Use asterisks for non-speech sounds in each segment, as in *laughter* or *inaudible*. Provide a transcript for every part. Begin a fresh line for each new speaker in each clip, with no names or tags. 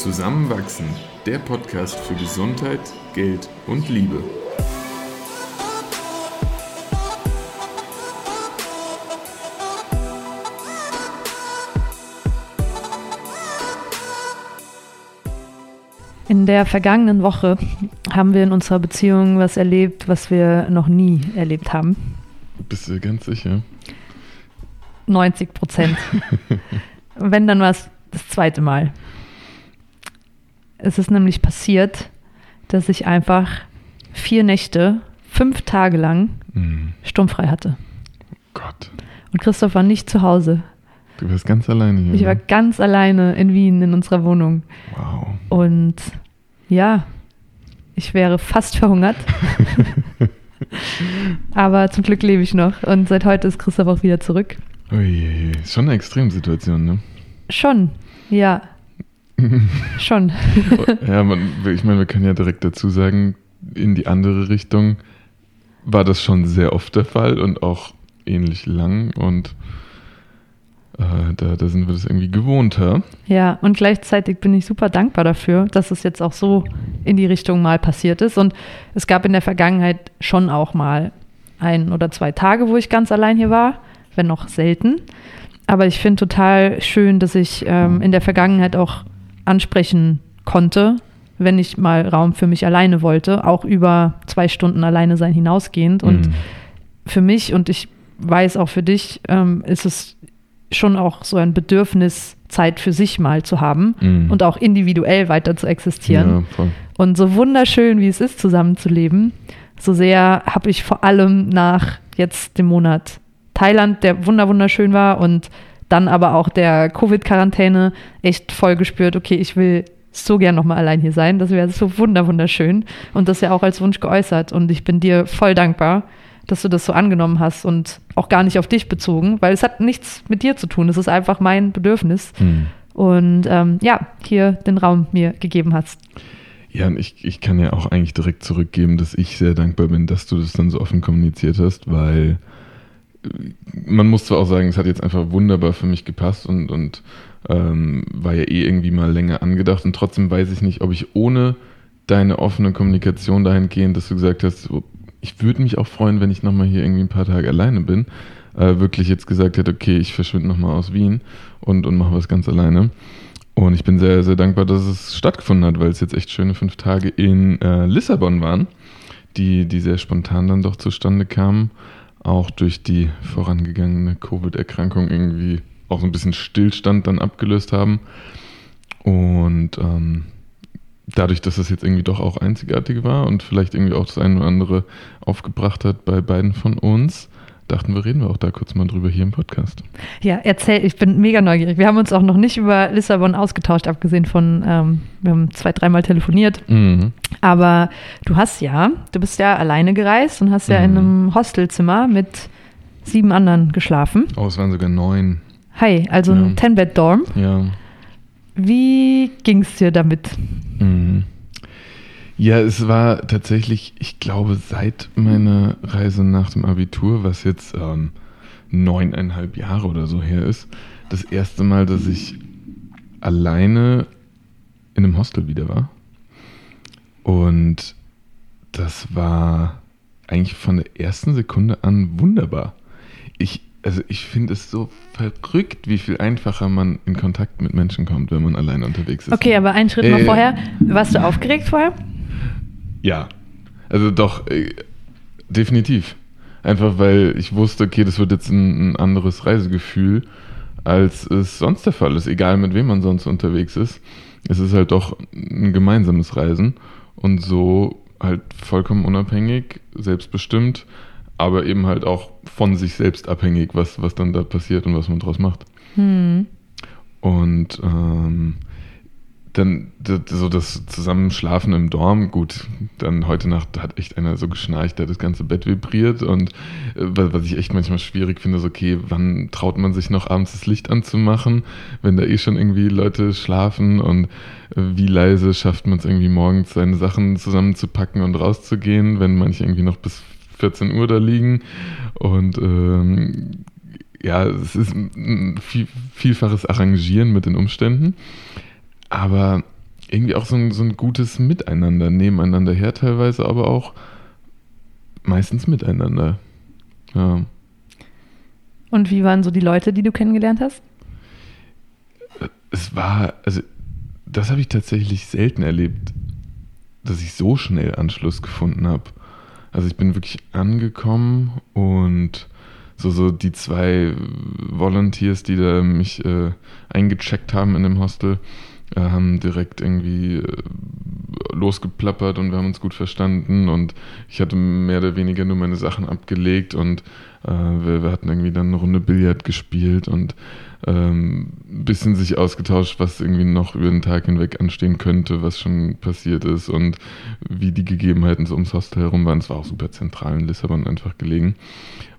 Zusammenwachsen, der Podcast für Gesundheit, Geld und Liebe.
In der vergangenen Woche haben wir in unserer Beziehung was erlebt, was wir noch nie erlebt haben.
Bist du ganz sicher?
90 Prozent. *laughs* Wenn, dann war es das zweite Mal. Es ist nämlich passiert, dass ich einfach vier Nächte, fünf Tage lang
Mhm.
sturmfrei hatte.
Gott,
Und Christoph war nicht zu Hause.
du warst ganz alleine hier.
Ich war
ne?
ganz alleine in Wien in unserer Wohnung.
Wow.
Und ja, ich wäre fast verhungert. *laughs* Aber zum Glück lebe ich noch. Und seit heute ist Christoph auch wieder zurück.
Uiuiui. Ist schon eine Extremsituation, ne?
Schon, ja. *laughs* Schon.
ja, man, ich meine, wir können ja direkt dazu sagen, in die andere Richtung war das schon sehr oft der Fall und auch ähnlich lang und äh, da, da sind wir das irgendwie gewohnter.
Ja, und gleichzeitig bin ich super dankbar dafür, dass es jetzt auch so in die Richtung mal passiert ist. Und es gab in der Vergangenheit schon auch mal ein oder zwei Tage, wo ich ganz allein hier war, wenn noch selten. Aber ich finde total schön, dass ich ähm, in der Vergangenheit auch ansprechen konnte, wenn ich mal Raum für mich alleine wollte, auch über zwei Stunden alleine sein hinausgehend. Und
Mhm.
für mich und ich weiß auch für dich, ähm, ist es schon auch so ein Bedürfnis, Zeit für sich mal zu haben
Mhm.
und auch individuell weiter zu existieren.
Ja.
Und so wunderschön, wie es ist, zusammenzuleben, so sehr habe ich vor allem nach jetzt dem Monat Thailand, der wunder wunderschön war und dann aber auch der Covid-Quarantäne echt voll gespürt, okay, ich will so gern nochmal allein hier sein. Das wäre so wunder wunderschön und das ja auch als Wunsch geäußert. Und ich bin dir voll dankbar, dass du das so angenommen hast und auch gar nicht auf dich bezogen, weil es hat nichts mit dir zu tun. Es ist einfach mein Bedürfnis.
Mhm.
Und ähm, ja, hier den Raum mir gegeben hast.
Ja, und ich, ich kann ja auch eigentlich direkt zurückgeben, dass ich sehr dankbar bin, dass du das dann so offen kommuniziert hast, weil man muss zwar auch sagen, es hat jetzt einfach wunderbar für mich gepasst und, und ähm, war ja eh irgendwie mal länger angedacht und trotzdem weiß ich nicht, ob ich ohne deine offene Kommunikation dahingehend, dass du gesagt hast, ich würde mich auch freuen, wenn ich nochmal hier irgendwie ein paar Tage alleine bin, äh, wirklich jetzt gesagt hätte, okay, ich verschwinde nochmal aus Wien und, und mache was ganz alleine. Und ich bin sehr, sehr dankbar, dass es stattgefunden hat, weil es jetzt echt schöne fünf Tage in äh, Lissabon waren, die, die sehr spontan dann doch zustande kamen. Auch durch die vorangegangene Covid-Erkrankung irgendwie auch so ein bisschen Stillstand dann abgelöst haben. Und ähm, dadurch, dass es jetzt irgendwie doch auch einzigartig war und vielleicht irgendwie auch das eine oder andere aufgebracht hat bei beiden von uns, dachten wir, reden wir auch da kurz mal drüber hier im Podcast.
Ja, erzähl, ich bin mega neugierig. Wir haben uns auch noch nicht über Lissabon ausgetauscht, abgesehen von, ähm, wir haben zwei, dreimal telefoniert.
Mhm.
Aber du hast ja, du bist ja alleine gereist und hast ja in
Mhm.
einem Hostelzimmer mit sieben anderen geschlafen.
Oh, es waren sogar neun.
Hi, also ein
Ja.
Ten-Bed-Dorm.
Ja.
Wie ging es dir damit?
Mhm. Ja, es war tatsächlich, ich glaube, seit meiner Reise nach dem Abitur, was jetzt ähm, neuneinhalb Jahre oder so her ist, das erste Mal, dass ich alleine in einem Hostel wieder war. Und das war eigentlich von der ersten Sekunde an wunderbar. Ich, also ich finde es so verrückt, wie viel einfacher man in Kontakt mit Menschen kommt, wenn man alleine unterwegs ist.
Okay, aber einen Schritt noch
Äh,
vorher. Warst du aufgeregt vorher?
Ja, also doch, äh, definitiv. Einfach weil ich wusste, okay, das wird jetzt ein, ein anderes Reisegefühl, als es sonst der Fall ist. Egal mit wem man sonst unterwegs ist. Es ist halt doch ein gemeinsames Reisen und so halt vollkommen unabhängig, selbstbestimmt, aber eben halt auch von sich selbst abhängig, was, was dann da passiert und was man draus macht.
Hm.
Und ähm, dann so das Zusammenschlafen im Dorm, gut, dann heute Nacht hat echt einer so geschnarcht, der das ganze Bett vibriert und äh, wa- was ich echt manchmal schwierig finde, ist okay, wann traut man sich noch abends das Licht anzumachen, wenn da eh schon irgendwie Leute schlafen und äh, wie leise schafft man es irgendwie morgens seine Sachen zusammenzupacken und rauszugehen, wenn manche irgendwie noch bis 14 Uhr da liegen und ähm, ja, es ist ein viel, vielfaches Arrangieren mit den Umständen. Aber irgendwie auch so ein, so ein gutes Miteinander, nebeneinander her teilweise, aber auch meistens miteinander. Ja.
Und wie waren so die Leute, die du kennengelernt hast?
Es war, also das habe ich tatsächlich selten erlebt, dass ich so schnell Anschluss gefunden habe. Also ich bin wirklich angekommen und so, so die zwei Volunteers, die da mich äh, eingecheckt haben in dem Hostel, haben direkt irgendwie äh, losgeplappert und wir haben uns gut verstanden und ich hatte mehr oder weniger nur meine Sachen abgelegt und äh, wir, wir, hatten irgendwie dann eine Runde Billard gespielt und ähm, ein bisschen sich ausgetauscht, was irgendwie noch über den Tag hinweg anstehen könnte, was schon passiert ist und wie die Gegebenheiten so ums Hostel herum waren. Es war auch super zentral in Lissabon einfach gelegen.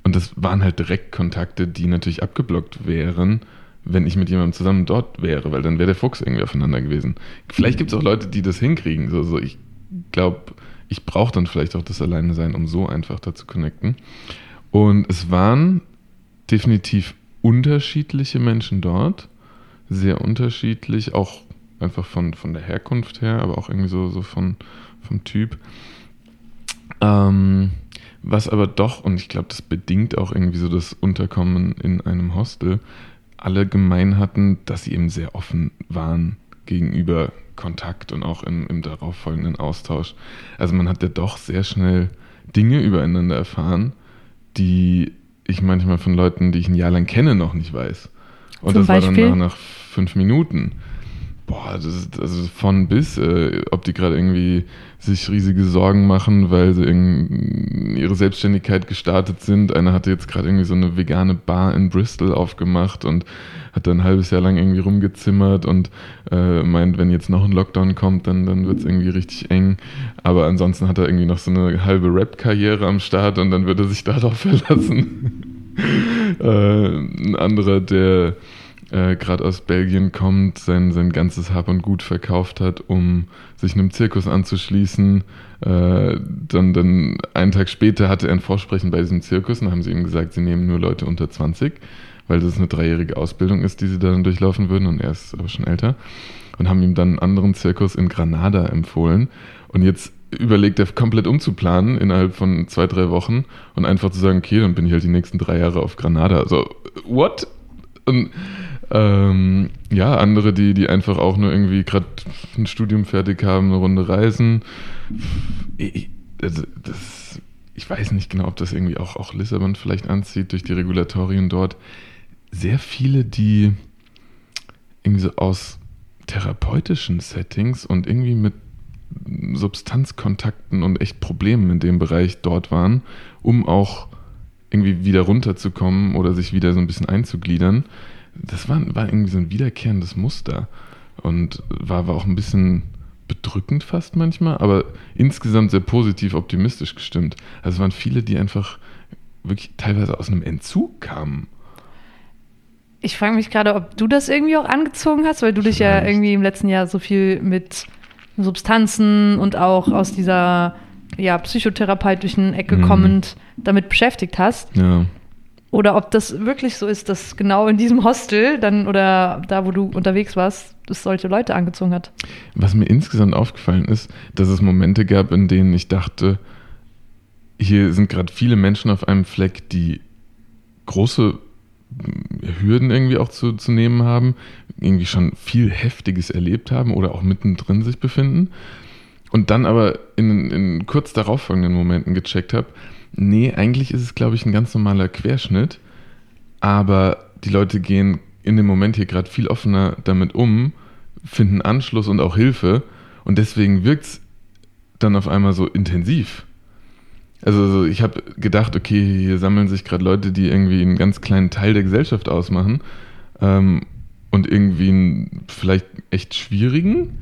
Und das waren halt direkt Kontakte, die natürlich abgeblockt wären, wenn ich mit jemandem zusammen dort wäre, weil dann wäre der Fuchs irgendwie aufeinander gewesen. Vielleicht gibt es auch Leute, die das hinkriegen. So, so ich glaube, ich brauche dann vielleicht auch das Alleine sein, um so einfach da zu connecten. Und es waren definitiv unterschiedliche Menschen dort, sehr unterschiedlich, auch einfach von, von der Herkunft her, aber auch irgendwie so, so von, vom Typ. Ähm, was aber doch, und ich glaube, das bedingt auch irgendwie so das Unterkommen in einem Hostel, alle gemein hatten, dass sie eben sehr offen waren gegenüber Kontakt und auch im, im darauffolgenden Austausch. Also man hat ja doch sehr schnell Dinge übereinander erfahren, die ich manchmal von Leuten, die ich ein Jahr lang kenne, noch nicht weiß. Und Zum das Beispiel? war dann nach, nach fünf Minuten. Boah, das ist also von bis, äh, ob die gerade irgendwie sich riesige Sorgen machen, weil sie ihre Selbstständigkeit gestartet sind. Einer hatte jetzt gerade irgendwie so eine vegane Bar in Bristol aufgemacht und hat dann ein halbes Jahr lang irgendwie rumgezimmert und äh, meint, wenn jetzt noch ein Lockdown kommt, dann, dann wird es irgendwie richtig eng. Aber ansonsten hat er irgendwie noch so eine halbe Rap-Karriere am Start und dann wird er sich *laughs* darauf verlassen. *laughs* äh, ein anderer, der äh, gerade aus Belgien kommt, sein, sein ganzes Hab und Gut verkauft hat, um sich einem Zirkus anzuschließen. Äh, dann, dann einen Tag später hatte er ein Vorsprechen bei diesem Zirkus und haben sie ihm gesagt, sie nehmen nur Leute unter 20, weil das eine dreijährige Ausbildung ist, die sie dann durchlaufen würden und er ist aber schon älter. Und haben ihm dann einen anderen Zirkus in Granada empfohlen. Und jetzt überlegt er komplett umzuplanen innerhalb von zwei, drei Wochen und einfach zu sagen, okay, dann bin ich halt die nächsten drei Jahre auf Granada. Also, what? Und ähm, ja, andere, die, die einfach auch nur irgendwie gerade ein Studium fertig haben, eine Runde reisen. Ich, also das, ich weiß nicht genau, ob das irgendwie auch, auch Lissabon vielleicht anzieht durch die Regulatorien dort. Sehr viele, die irgendwie so aus therapeutischen Settings und irgendwie mit Substanzkontakten und echt Problemen in dem Bereich dort waren, um auch irgendwie wieder runterzukommen oder sich wieder so ein bisschen einzugliedern das war, war irgendwie so ein wiederkehrendes Muster und war, war auch ein bisschen bedrückend fast manchmal, aber insgesamt sehr positiv optimistisch gestimmt. Also es waren viele, die einfach wirklich teilweise aus einem Entzug kamen.
Ich frage mich gerade, ob du das irgendwie auch angezogen hast, weil du dich Vielleicht. ja irgendwie im letzten Jahr so viel mit Substanzen und auch aus dieser ja, psychotherapeutischen Ecke mhm. kommend damit beschäftigt hast.
Ja.
Oder ob das wirklich so ist, dass genau in diesem Hostel dann oder da, wo du unterwegs warst, das solche Leute angezogen hat.
Was mir insgesamt aufgefallen ist, dass es Momente gab, in denen ich dachte, hier sind gerade viele Menschen auf einem Fleck, die große Hürden irgendwie auch zu, zu nehmen haben, irgendwie schon viel Heftiges erlebt haben oder auch mittendrin sich befinden. Und dann aber in, in kurz darauffolgenden Momenten gecheckt habe, Nee, eigentlich ist es, glaube ich, ein ganz normaler Querschnitt. Aber die Leute gehen in dem Moment hier gerade viel offener damit um, finden Anschluss und auch Hilfe. Und deswegen wirkt es dann auf einmal so intensiv. Also ich habe gedacht, okay, hier sammeln sich gerade Leute, die irgendwie einen ganz kleinen Teil der Gesellschaft ausmachen ähm, und irgendwie einen vielleicht echt schwierigen.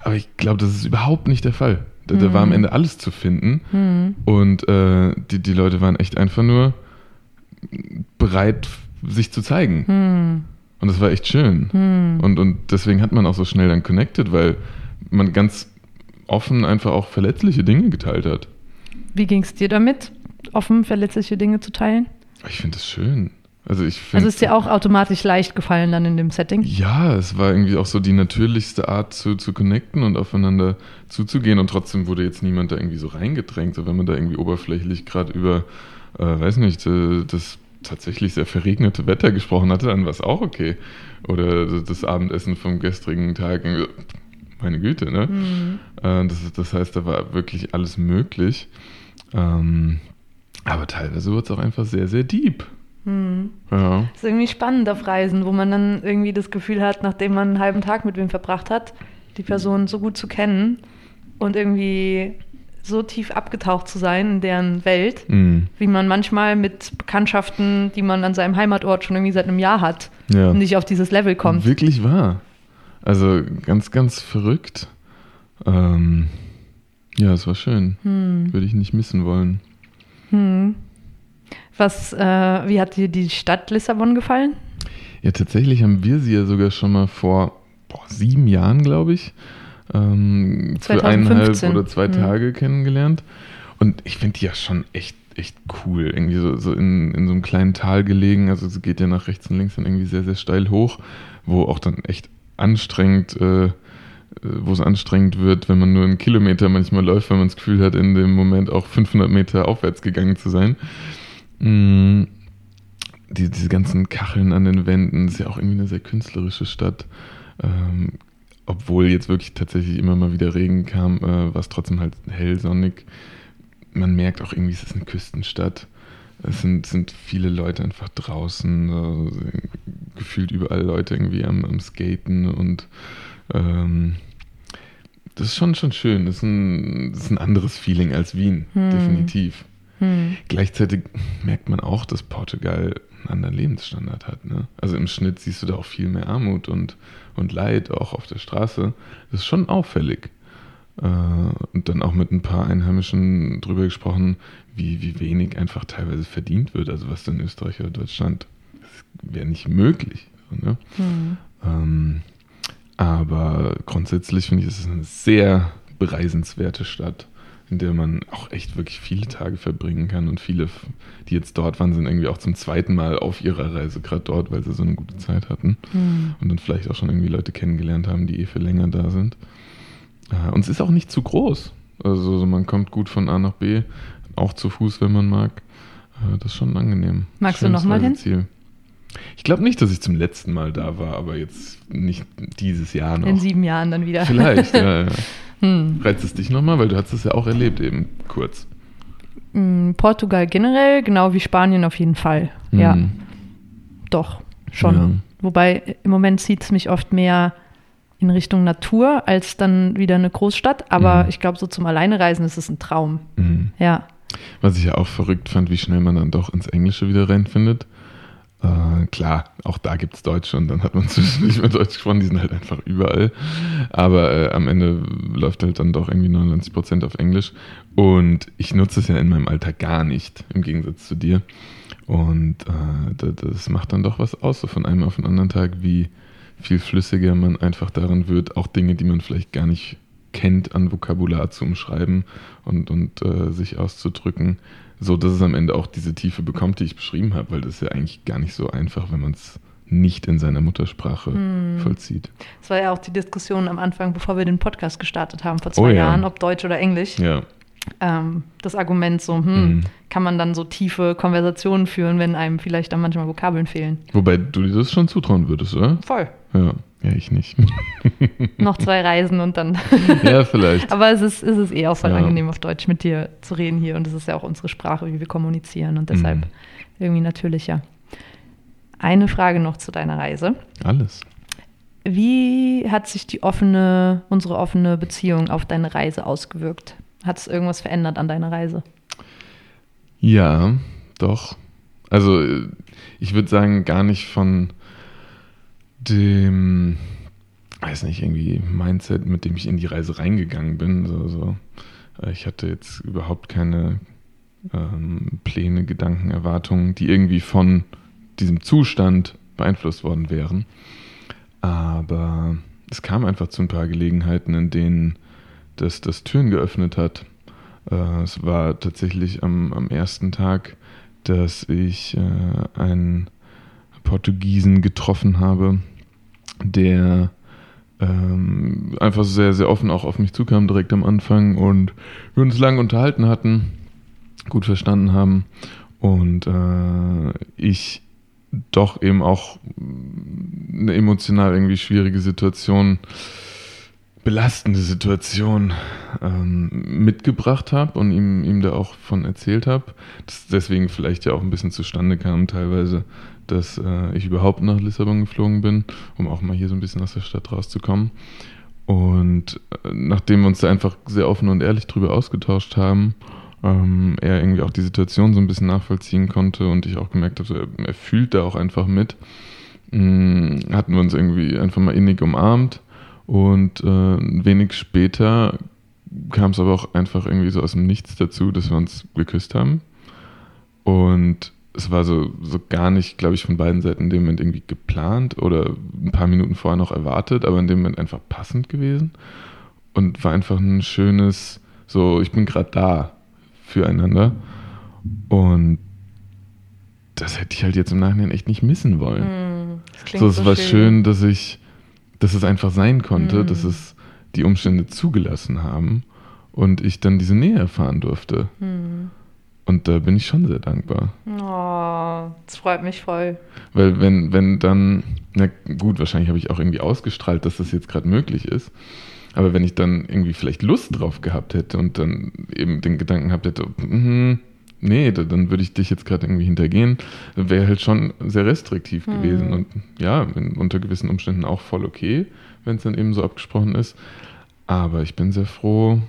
Aber ich glaube, das ist überhaupt nicht der Fall. Da, da war am mhm. Ende alles zu finden. Mhm. Und äh, die, die Leute waren echt einfach nur bereit, sich zu zeigen. Mhm. Und das war echt schön. Mhm. Und, und deswegen hat man auch so schnell dann connected, weil man ganz offen einfach auch verletzliche Dinge geteilt hat.
Wie ging es dir damit, offen verletzliche Dinge zu teilen?
Ich finde das schön. Also ich
finde. Also ist dir auch automatisch leicht gefallen dann in dem Setting?
Ja, es war irgendwie auch so die natürlichste Art zu, zu connecten und aufeinander zuzugehen und trotzdem wurde jetzt niemand da irgendwie so reingedrängt. So wenn man da irgendwie oberflächlich gerade über, äh, weiß nicht, äh, das tatsächlich sehr verregnete Wetter gesprochen hatte, dann war es auch okay. Oder das Abendessen vom gestrigen Tag. Meine Güte, ne? Mhm. Äh, das, das heißt, da war wirklich alles möglich. Ähm, aber teilweise wird es auch einfach sehr, sehr deep.
Hm. Ja. Das ist irgendwie spannend auf Reisen, wo man dann irgendwie das Gefühl hat, nachdem man einen halben Tag mit wem verbracht hat, die Person so gut zu kennen und irgendwie so tief abgetaucht zu sein in deren Welt, mhm. wie man manchmal mit Bekanntschaften, die man an seinem Heimatort schon irgendwie seit einem Jahr hat, ja. nicht auf dieses Level kommt.
Wirklich wahr. Also ganz, ganz verrückt. Ähm, ja, es war schön. Hm. Würde ich nicht missen wollen. Hm.
Was, äh, wie hat dir die Stadt Lissabon gefallen?
Ja, tatsächlich haben wir sie ja sogar schon mal vor boah, sieben Jahren, glaube ich, ähm, für eineinhalb oder zwei hm. Tage kennengelernt. Und ich finde die ja schon echt, echt cool. Irgendwie so, so in, in so einem kleinen Tal gelegen. Also es geht ja nach rechts und links dann irgendwie sehr, sehr steil hoch, wo auch dann echt anstrengend äh, äh, wo es anstrengend wird, wenn man nur einen Kilometer manchmal läuft, weil man das Gefühl hat, in dem Moment auch 500 Meter aufwärts gegangen zu sein. Mm, die, diese ganzen Kacheln an den Wänden, ist ja auch irgendwie eine sehr künstlerische Stadt. Ähm, obwohl jetzt wirklich tatsächlich immer mal wieder Regen kam, äh, war es trotzdem halt hell sonnig. Man merkt auch irgendwie, es ist eine Küstenstadt. Es sind, sind viele Leute einfach draußen, äh, gefühlt überall Leute irgendwie am, am Skaten und ähm, das ist schon, schon schön. Das ist, ein, das ist ein anderes Feeling als Wien, hm. definitiv. Hm. Gleichzeitig merkt man auch, dass Portugal einen anderen Lebensstandard hat. Ne? Also im Schnitt siehst du da auch viel mehr Armut und, und Leid, auch auf der Straße. Das ist schon auffällig. Äh, und dann auch mit ein paar Einheimischen drüber gesprochen, wie, wie wenig einfach teilweise verdient wird. Also was in Österreich oder Deutschland, wäre nicht möglich. ne? Hm. Ähm, aber grundsätzlich finde ich, es ist eine sehr bereisenswerte Stadt, in der man auch echt wirklich viele Tage verbringen kann. Und viele, die jetzt dort waren, sind irgendwie auch zum zweiten Mal auf ihrer Reise gerade dort, weil sie so eine gute Zeit hatten. Mhm. Und dann vielleicht auch schon irgendwie Leute kennengelernt haben, die eh für länger da sind. Äh, und es ist auch nicht zu groß. Also man kommt gut von A nach B, auch zu Fuß, wenn man mag. Äh, das ist schon angenehm.
Magst Schönes du nochmal hin?
Ich glaube nicht, dass ich zum letzten Mal da war, aber jetzt nicht dieses Jahr noch.
In sieben Jahren dann wieder.
Vielleicht, ja. ja. *laughs* Hm. Reizt es dich nochmal, weil du hast es ja auch erlebt eben kurz.
Hm, Portugal generell, genau wie Spanien auf jeden Fall. Mhm. Ja. Doch, schon. Ja. Wobei im Moment zieht es mich oft mehr in Richtung Natur als dann wieder eine Großstadt. Aber mhm. ich glaube, so zum Alleinereisen ist es ein Traum. Mhm. Ja.
Was ich ja auch verrückt fand, wie schnell man dann doch ins Englische wieder reinfindet. Äh, klar, auch da gibt es Deutsche und dann hat man *laughs* zwischendurch mit Deutsch gesprochen, die sind halt einfach überall. Aber äh, am Ende läuft halt dann doch irgendwie 99 Prozent auf Englisch. Und ich nutze es ja in meinem Alltag gar nicht, im Gegensatz zu dir. Und äh, das macht dann doch was aus, so von einem auf den anderen Tag, wie viel flüssiger man einfach darin wird, auch Dinge, die man vielleicht gar nicht kennt, an Vokabular zu umschreiben und, und äh, sich auszudrücken so dass es am Ende auch diese Tiefe bekommt, die ich beschrieben habe, weil das ist ja eigentlich gar nicht so einfach, wenn man es nicht in seiner Muttersprache hm. vollzieht.
Das war ja auch die Diskussion am Anfang, bevor wir den Podcast gestartet haben, vor zwei oh, ja. Jahren, ob Deutsch oder Englisch. Ja. Ähm, das Argument so, hm, hm, kann man dann so tiefe Konversationen führen, wenn einem vielleicht dann manchmal Vokabeln fehlen.
Wobei du dir das schon zutrauen würdest, oder?
Voll.
Ja. Ja, ich nicht. *laughs*
Noch zwei Reisen und dann. *laughs*
ja, vielleicht.
Aber es ist, es ist eh auch voll ja. angenehm, auf Deutsch mit dir zu reden hier. Und es ist ja auch unsere Sprache, wie wir kommunizieren. Und deshalb mhm. irgendwie natürlicher. Eine Frage noch zu deiner Reise.
Alles.
Wie hat sich die offene, unsere offene Beziehung auf deine Reise ausgewirkt? Hat es irgendwas verändert an deiner Reise?
Ja, doch. Also ich würde sagen, gar nicht von dem, weiß nicht, irgendwie Mindset, mit dem ich in die Reise reingegangen bin. So, so. Äh, ich hatte jetzt überhaupt keine ähm, Pläne, Gedanken, Erwartungen, die irgendwie von diesem Zustand beeinflusst worden wären. Aber es kam einfach zu ein paar Gelegenheiten, in denen das, das Türen geöffnet hat. Äh, es war tatsächlich am, am ersten Tag, dass ich äh, ein Portugiesen getroffen habe, der ähm, einfach sehr, sehr offen auch auf mich zukam direkt am Anfang und wir uns lang unterhalten hatten, gut verstanden haben und äh, ich doch eben auch eine emotional irgendwie schwierige Situation, belastende Situation ähm, mitgebracht habe und ihm, ihm da auch von erzählt habe. Deswegen vielleicht ja auch ein bisschen zustande kam teilweise, dass äh, ich überhaupt nach Lissabon geflogen bin, um auch mal hier so ein bisschen aus der Stadt rauszukommen. Und äh, nachdem wir uns da einfach sehr offen und ehrlich drüber ausgetauscht haben, ähm, er irgendwie auch die Situation so ein bisschen nachvollziehen konnte und ich auch gemerkt habe, er, er fühlt da auch einfach mit, mh, mm, hatten wir uns irgendwie einfach mal innig umarmt und äh, wenig später kam es aber auch einfach irgendwie so aus dem Nichts dazu, dass wir uns geküsst haben. Und es war so, so gar nicht, glaube ich, von beiden Seiten in dem Moment irgendwie geplant oder ein paar Minuten vorher noch erwartet, aber in dem Moment einfach passend gewesen. Und war einfach ein schönes, so, ich bin gerade da füreinander. Und das hätte ich halt jetzt im Nachhinein echt nicht missen wollen. Mm, so, es so war schön. schön, dass ich, dass es einfach sein konnte, mm. dass es die Umstände zugelassen haben und ich dann diese Nähe erfahren durfte. Mm. Und da bin ich schon sehr dankbar.
Oh, das freut mich voll.
Weil wenn, wenn dann, na gut, wahrscheinlich habe ich auch irgendwie ausgestrahlt, dass das jetzt gerade möglich ist. Aber wenn ich dann irgendwie vielleicht Lust drauf gehabt hätte und dann eben den Gedanken gehabt hätte, mm, nee, dann würde ich dich jetzt gerade irgendwie hintergehen, wäre halt schon sehr restriktiv hm. gewesen. Und ja, unter gewissen Umständen auch voll okay, wenn es dann eben so abgesprochen ist. Aber ich bin sehr froh,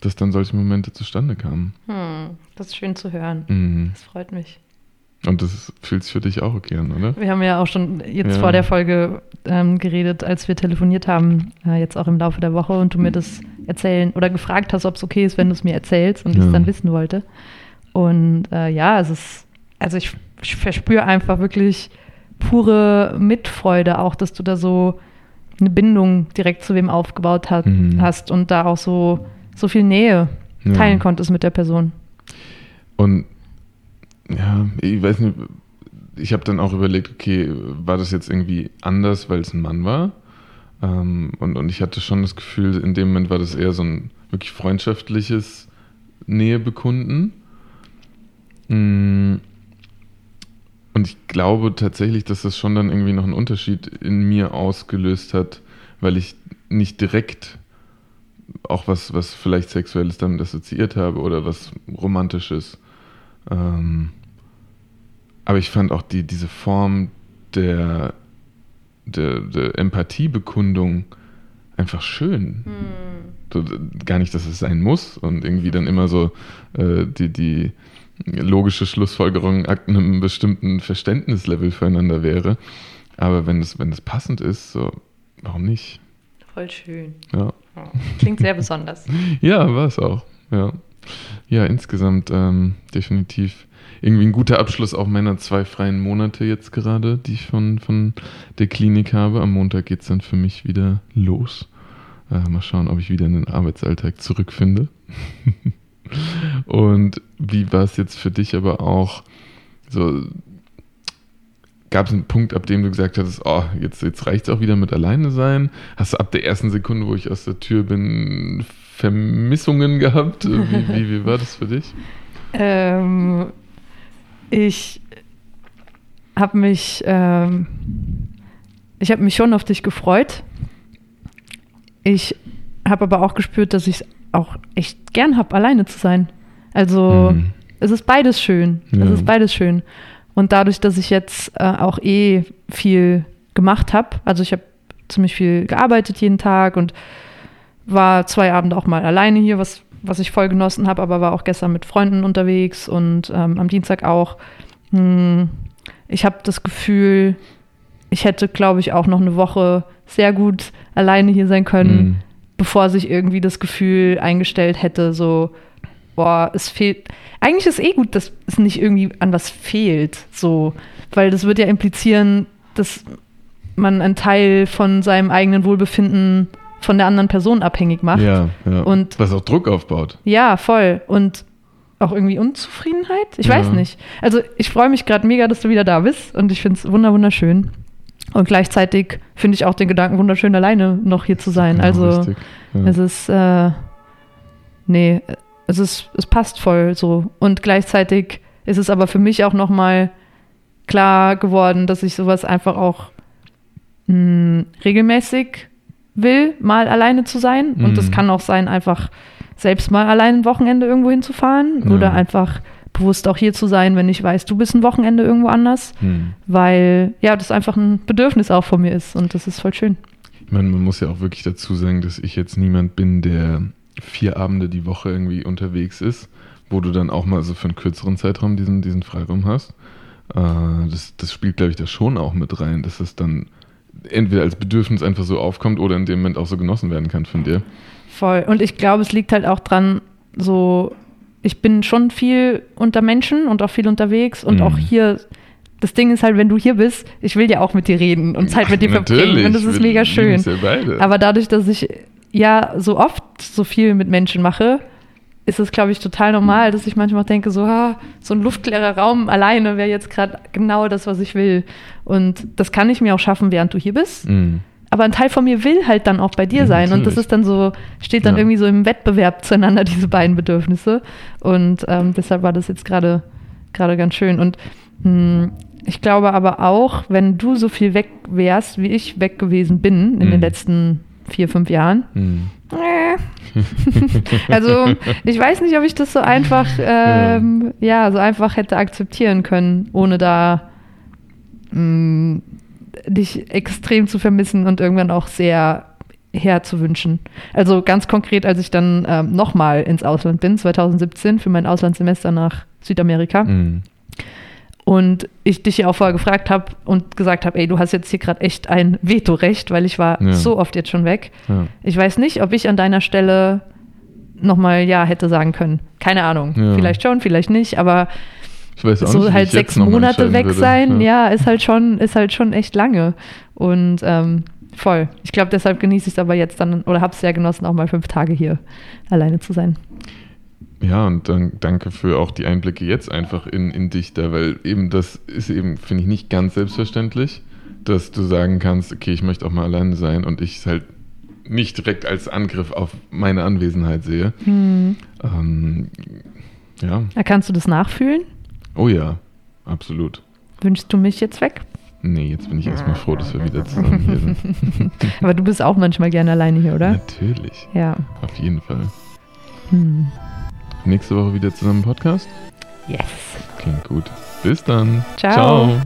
dass dann solche Momente zustande kamen.
Hm, das ist schön zu hören. Mhm. Das freut mich.
Und das fühlt sich für dich auch okay an, oder?
Wir haben ja auch schon jetzt ja. vor der Folge ähm, geredet, als wir telefoniert haben, äh, jetzt auch im Laufe der Woche und du mir das erzählen oder gefragt hast, ob es okay ist, wenn du es mir erzählst und ja. ich es dann wissen wollte. Und äh, ja, es ist, also ich, ich verspüre einfach wirklich pure Mitfreude auch, dass du da so eine Bindung direkt zu wem aufgebaut hat, mhm. hast und da auch so so viel Nähe ja. teilen konntest mit der Person.
Und ja, ich weiß nicht, ich habe dann auch überlegt, okay, war das jetzt irgendwie anders, weil es ein Mann war? Ähm, und, und ich hatte schon das Gefühl, in dem Moment war das eher so ein wirklich freundschaftliches Nähebekunden. Mm. Und ich glaube tatsächlich, dass das schon dann irgendwie noch einen Unterschied in mir ausgelöst hat, weil ich nicht direkt auch was, was vielleicht Sexuelles damit assoziiert habe oder was Romantisches. Ähm, aber ich fand auch die, diese Form der, der, der Empathiebekundung einfach schön. Hm. So, gar nicht, dass es sein muss und irgendwie dann immer so äh, die, die logische Schlussfolgerung ab einem bestimmten Verständnislevel füreinander wäre. Aber wenn es, wenn es passend ist, so, warum nicht?
Voll schön.
Ja.
Klingt sehr besonders. *laughs*
ja, war es auch. Ja, ja insgesamt ähm, definitiv irgendwie ein guter Abschluss auch meiner zwei freien Monate jetzt gerade, die ich von, von der Klinik habe. Am Montag geht es dann für mich wieder los. Äh, mal schauen, ob ich wieder in den Arbeitsalltag zurückfinde. *laughs* Und wie war es jetzt für dich aber auch so gab es einen Punkt, ab dem du gesagt hattest, oh, jetzt, jetzt reicht es auch wieder mit alleine sein? Hast du ab der ersten Sekunde, wo ich aus der Tür bin, Vermissungen gehabt? Wie, *laughs* wie, wie war das für dich?
Ähm, ich habe mich, ähm, ich habe mich schon auf dich gefreut. Ich habe aber auch gespürt, dass ich es auch echt gern habe, alleine zu sein. Also mhm. es ist beides schön. Ja. Es ist beides schön. Und dadurch, dass ich jetzt äh, auch eh viel gemacht habe, also ich habe ziemlich viel gearbeitet jeden Tag und war zwei Abende auch mal alleine hier, was, was ich voll genossen habe, aber war auch gestern mit Freunden unterwegs und ähm, am Dienstag auch. Hm, ich habe das Gefühl, ich hätte, glaube ich, auch noch eine Woche sehr gut alleine hier sein können, mhm. Bevor sich irgendwie das Gefühl eingestellt hätte, so, boah, es fehlt. Eigentlich ist eh gut, dass es nicht irgendwie an was fehlt, so, weil das wird ja implizieren, dass man einen Teil von seinem eigenen Wohlbefinden von der anderen Person abhängig macht.
Ja, ja. Und was auch Druck aufbaut.
Ja, voll. Und auch irgendwie Unzufriedenheit. Ich
Ja.
weiß nicht. Also ich freue mich gerade mega, dass du wieder da bist und ich finde es wunder wunderschön. Und gleichzeitig finde ich auch den Gedanken wunderschön, alleine noch hier zu sein.
Genau,
also
richtig. Ja.
es ist, äh, nee, es ist, es passt voll so. Und gleichzeitig ist es aber für mich auch nochmal klar geworden, dass ich sowas einfach auch mh, regelmäßig will, mal alleine zu sein. Und das
Mhm.
kann auch sein, einfach selbst mal allein ein Wochenende irgendwo hinzufahren
Ja.
oder einfach bewusst auch hier zu sein, wenn ich weiß, du bist ein Wochenende irgendwo anders,
Hm.
weil ja, das einfach ein Bedürfnis auch von mir ist und das ist voll schön.
Ich meine, man muss ja auch wirklich dazu sagen, dass ich jetzt niemand bin, der vier Abende die Woche irgendwie unterwegs ist, wo du dann auch mal so für einen kürzeren Zeitraum diesen, diesen Freiraum hast. Äh, das, das spielt, glaube ich, da schon auch mit rein, dass es dann entweder als Bedürfnis einfach so aufkommt oder in dem Moment auch so genossen werden kann von dir.
Voll. Und ich glaube, es liegt halt auch dran, so, ich bin schon viel unter Menschen und auch viel unterwegs und
Mhm.
auch hier. Das Ding ist halt, wenn du hier bist, ich will ja auch mit dir reden und Zeit mit dir verbringen. Und das ist mega schön.
Ja.
Aber dadurch, dass ich ja so oft so viel mit Menschen mache, ist es, glaube ich, total normal, dass ich manchmal denke, so, ah, so ein luftleerer Raum alleine wäre jetzt gerade genau das, was ich will. Und das kann ich mir auch schaffen, während du hier bist.
Mhm.
Aber ein Teil von mir will halt dann auch bei dir
Ja,
sein. Und das
natürlich.
ist dann so, steht dann
Ja.
irgendwie so im Wettbewerb *laughs* zueinander, diese beiden Bedürfnisse. Und ähm, deshalb war das jetzt gerade gerade ganz schön. Und mh, ich glaube aber auch, wenn du so viel weg wärst, wie ich weg gewesen bin in
Mhm.
den letzten vier, fünf Jahren,
Mhm.
äh. *laughs* also ich weiß nicht, ob ich das so einfach, *laughs* ähm, ja. so einfach hätte akzeptieren können, ohne da mh, dich extrem zu vermissen und irgendwann auch sehr herzuwünschen. Also ganz konkret, als ich dann ähm, nochmal ins Ausland bin, 2017, für mein Auslandssemester nach Südamerika
Mhm.
und ich dich ja auch vorher gefragt habe und gesagt habe, ey, du hast jetzt hier gerade echt ein Vetorecht, weil ich war
Ja.
so oft jetzt schon weg.
Ja.
Ich weiß nicht, ob ich an deiner Stelle nochmal Ja hätte sagen können. Keine Ahnung.
Ja.
Vielleicht schon, vielleicht nicht, aber
Ich weiß auch
so
nicht,
halt sechs Monate weg
würde.
sein, ja. ist halt schon, ist halt schon echt lange. Und ähm, voll. Ich glaube, deshalb genieße ich es aber jetzt dann, oder habe es sehr genossen, auch mal fünf Tage hier alleine zu sein.
Ja, und dann danke für auch die Einblicke jetzt einfach in, in dich da, weil eben das ist eben, finde ich, nicht ganz selbstverständlich, dass du sagen kannst, okay, ich möchte auch mal alleine sein und ich es halt nicht direkt als Angriff auf meine Anwesenheit sehe.
Hm.
Ähm, ja,
Ja, kannst du das nachfühlen?
Oh ja, absolut.
Wünschst du mich jetzt weg?
Nee, jetzt bin ich erstmal froh, dass wir wieder zusammen hier sind. *laughs*
Aber du bist auch manchmal gerne alleine hier, oder?
Natürlich,
Ja.
auf jeden Fall.
Hm.
Nächste Woche wieder zusammen Podcast?
Yes.
Klingt gut. Bis dann.
Ciao.